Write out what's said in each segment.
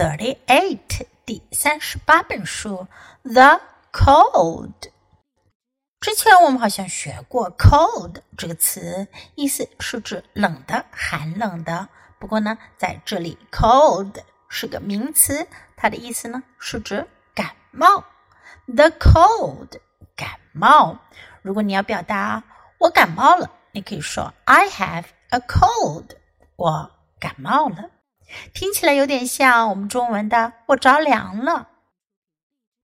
thirty-eight，第三十八本书《The Cold》。之前我们好像学过 “cold” 这个词，意思是指冷的、寒冷的。不过呢，在这里 “cold” 是个名词，它的意思呢是指感冒。The cold，感冒。如果你要表达我感冒了，你可以说 “I have a cold”，我感冒了。听起来有点像我们中文的“我着凉了”。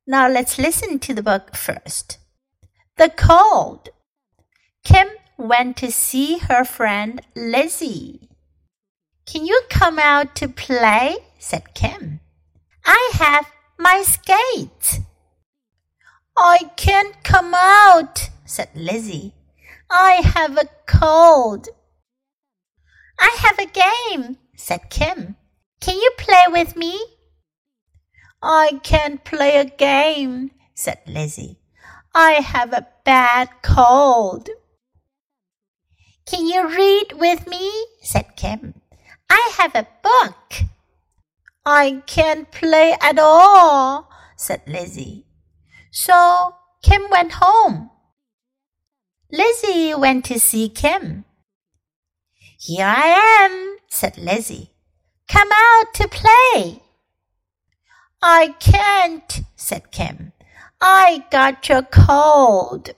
Now let's listen to the book first. The cold. Kim went to see her friend Lizzie. Can you come out to play? said Kim. I have my skates. I can't come out, said Lizzie. I have a cold. I have a game, said Kim. Can you play with me? I can't play a game, said Lizzie. I have a bad cold. Can you read with me? said Kim. I have a book. I can't play at all, said Lizzie. So Kim went home. Lizzie went to see Kim. Here I am, said Lizzie. Come out to play. I can't, said Kim. I got a cold。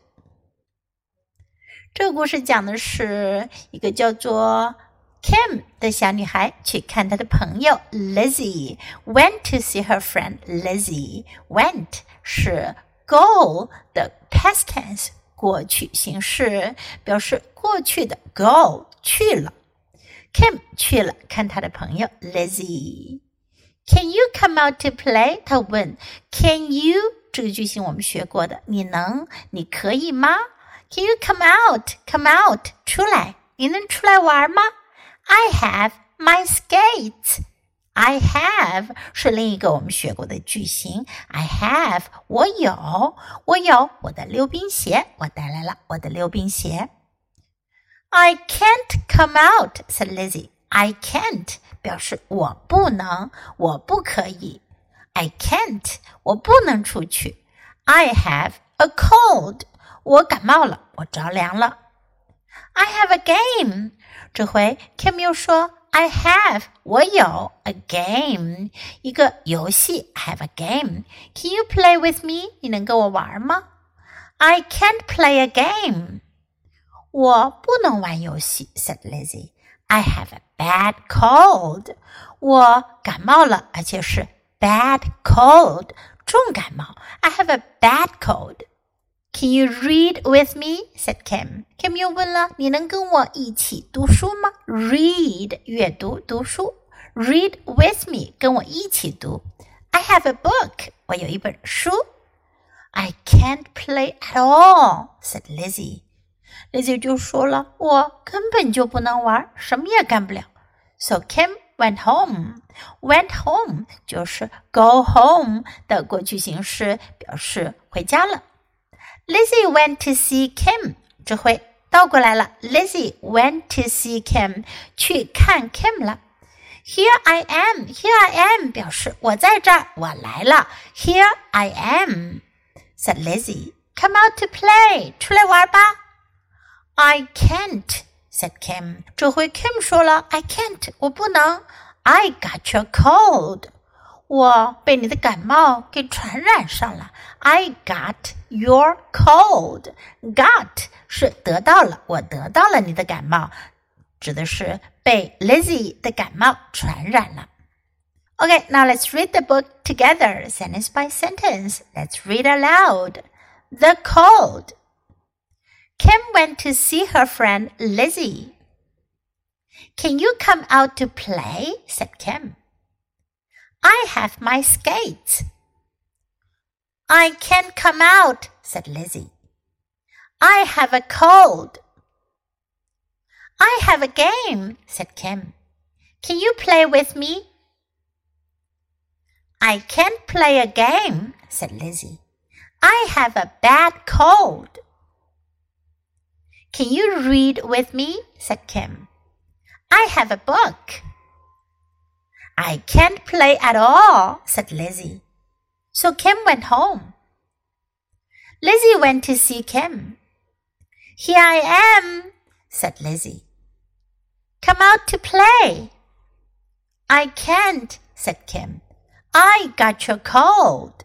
这个故事讲的是一个叫做 Kim 的小女孩去看她的朋友 Lizzie。Went to see her friend Lizzie。Went 是 go 的 past tense 过去形式，表示过去的 go 去了。 Kim 去了看他的朋友 Lizzie。Can you come out to play？他问。Can you 这个句型我们学过的，你能，你可以吗？Can you come out? Come out，出来，你能出来玩吗？I have my skates. I have 是另一个我们学过的句型。I have 我有，我有我的溜冰鞋，我带来了我的溜冰鞋。I can't come out, said Lizzie. I can't 表示我不能，我不可以。I can't，我不能出去。I have a cold，我感冒了，我着凉了。I have a game，这回 Kim 又说 I have，我有 a game，一个游戏。I have a game，Can you play with me？你能跟我玩吗？I can't play a game， 我不能玩游戏。said Lizzie。I have a bad cold，我感冒了，而且是 bad cold，重感冒。I have a bad cold. Can you read with me? said Kim. Kim 又问了，你能跟我一起读书吗？Read 阅读读书。Read with me 跟我一起读。I have a book 我有一本书。I can't play at all said Lizzie. Lizzie 就说了，我根本就不能玩，什么也干不了。So Kim went home. Went home 就是 go home 的过去形式，表示回家了。Lizzie went to see Kim，这回倒过来了。Lizzie went to see Kim，去看 Kim 了。Here I am, here I am 表示我在这儿，我来了。Here I am, said Lizzie. Come out to play，出来玩吧。I can't said Kim。这回 Kim 说了，I can't，我不能。I got your cold，我被你的感冒给传染上了。I got your cold。Got 是得到了，我得到了你的感冒，指的是被 Lizzie 的感冒传染了。Okay, now let's read the book together, sentence by sentence. Let's read aloud. The cold. Kim went to see her friend Lizzie. Can you come out to play? said Kim. I have my skates. I can't come out, said Lizzie. I have a cold. I have a game, said Kim. Can you play with me? I can't play a game, said Lizzie. I have a bad cold. Can you read with me? said Kim. I have a book. I can't play at all, said Lizzie. So Kim went home. Lizzie went to see Kim. Here I am, said Lizzie. Come out to play. I can't, said Kim. I got your cold.